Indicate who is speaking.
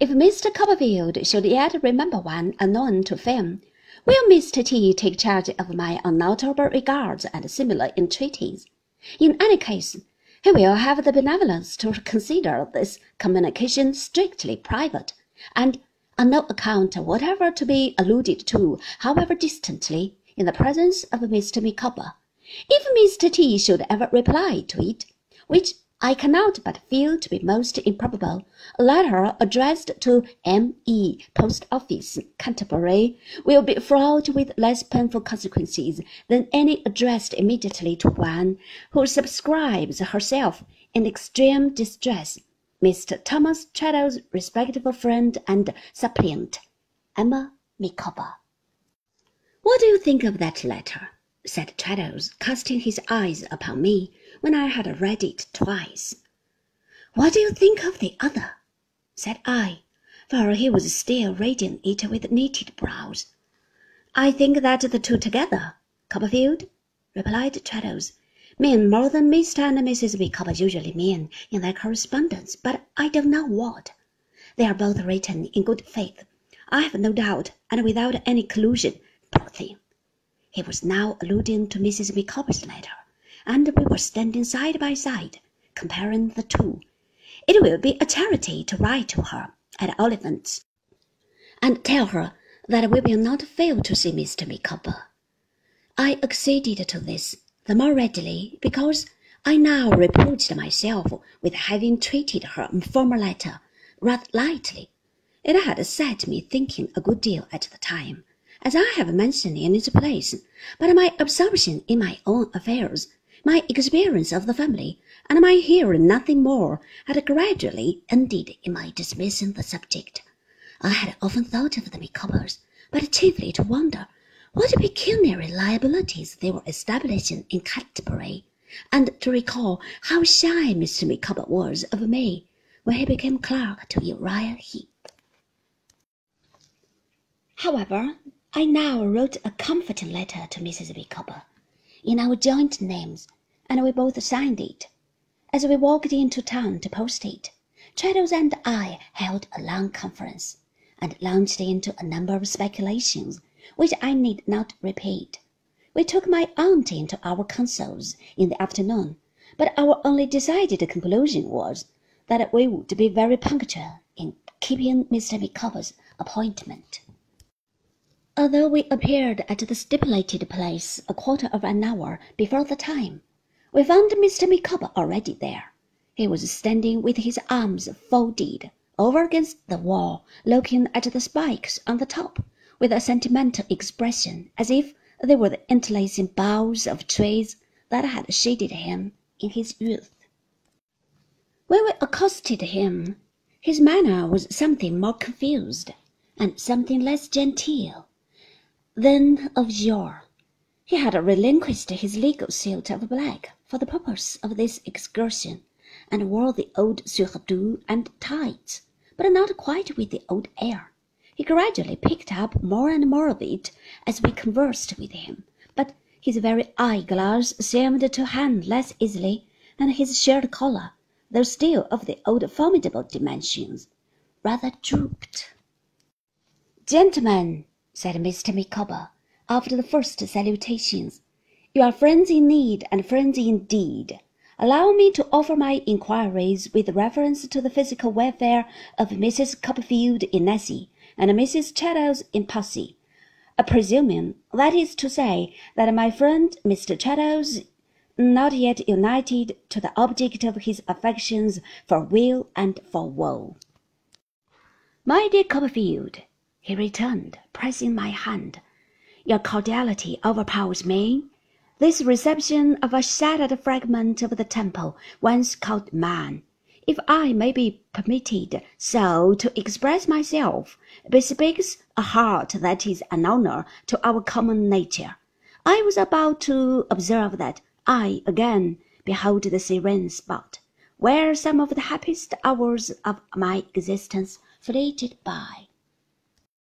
Speaker 1: If Mr. Copperfield should yet remember one unknown to fame, will Mr. T take charge of my unalterable regards and similar entreaties? In any case, he will have the benevolence to consider this communication strictly private, and on no account whatever to be alluded to, however distantly, in the presence of Mr. Micawber. If Mr. T should ever reply to it, which I cannot but feel to be most improbable. A letter addressed to M.E. Post Office, Canterbury, will be fraught with less painful consequences than any addressed immediately to one who subscribes herself in extreme distress. Mr. Thomas Traddles' respectful friend and suppliant, Emma Micawber. What do you think of that letter? said Traddles, casting his eyes upon me when I had read it twice. What do you think of the other? said I, for he was still reading it with knitted brows. I think that the two together, Copperfield, replied Traddles, mean more than Mr. and Mrs. Micawber usually mean in their correspondence, but I don't know what. They are both written in good faith, I have no doubt, and without any collusion, poor thing. He was now alluding to Mrs. Micawber's letter and we were standing side by side, comparing the two. It will be a charity to write to her, at events, and tell her that we will not fail to see Mr. Micawber. I acceded to this the more readily because I now reproached myself with having treated her former letter rather lightly. It had set me thinking a good deal at the time, as I have mentioned in its place, but my absorption in my own affairs my experience of the family, and my hearing nothing more, had gradually ended in my dismissing the subject. I had often thought of the Micawbers, but chiefly to wonder what pecuniary liabilities they were establishing in Canterbury, and to recall how shy Mr. Micawber was of me when he became clerk to Uriah Heep. However, I now wrote a comforting letter to Mrs. Micawber in our joint names, and we both signed it. As we walked into town to post it, Traddles and I held a long conference, and launched into a number of speculations which I need not repeat. We took my aunt into our counsels in the afternoon, but our only decided conclusion was that we would be very punctual in keeping Mr. Micawber's appointment. Although we appeared at the stipulated place a quarter of an hour before the time, we found Mr. Micawber already there. He was standing with his arms folded over against the wall, looking at the spikes on the top with a sentimental expression, as if they were the interlacing boughs of trees that had shaded him in his youth. When we accosted him, his manner was something more confused and something less genteel than of yore. He had relinquished his legal suit of black for the purpose of this excursion, and wore the old surtout and tights, but not quite with the old air. He gradually picked up more and more of it as we conversed with him, but his very eyeglass seemed to hang less easily, and his shirt collar, though still of the old formidable dimensions, rather drooped. Gentlemen, said Mr. Micawber, after the first salutations. You are friends in need and friends indeed. Allow me to offer my inquiries with reference to the physical welfare of Mrs. Copperfield in esse and Mrs. Traddles in posse, uh, presuming, that is to say, that my friend Mr. Traddles, not yet united to the object of his affections for weal and for woe. My dear Copperfield, he returned, pressing my hand. Your cordiality overpowers me. This reception of a shattered fragment of the temple once called man, if I may be permitted so to express myself, bespeaks a heart that is an honour to our common nature. I was about to observe that I again behold the serene spot where some of the happiest hours of my existence flitted by.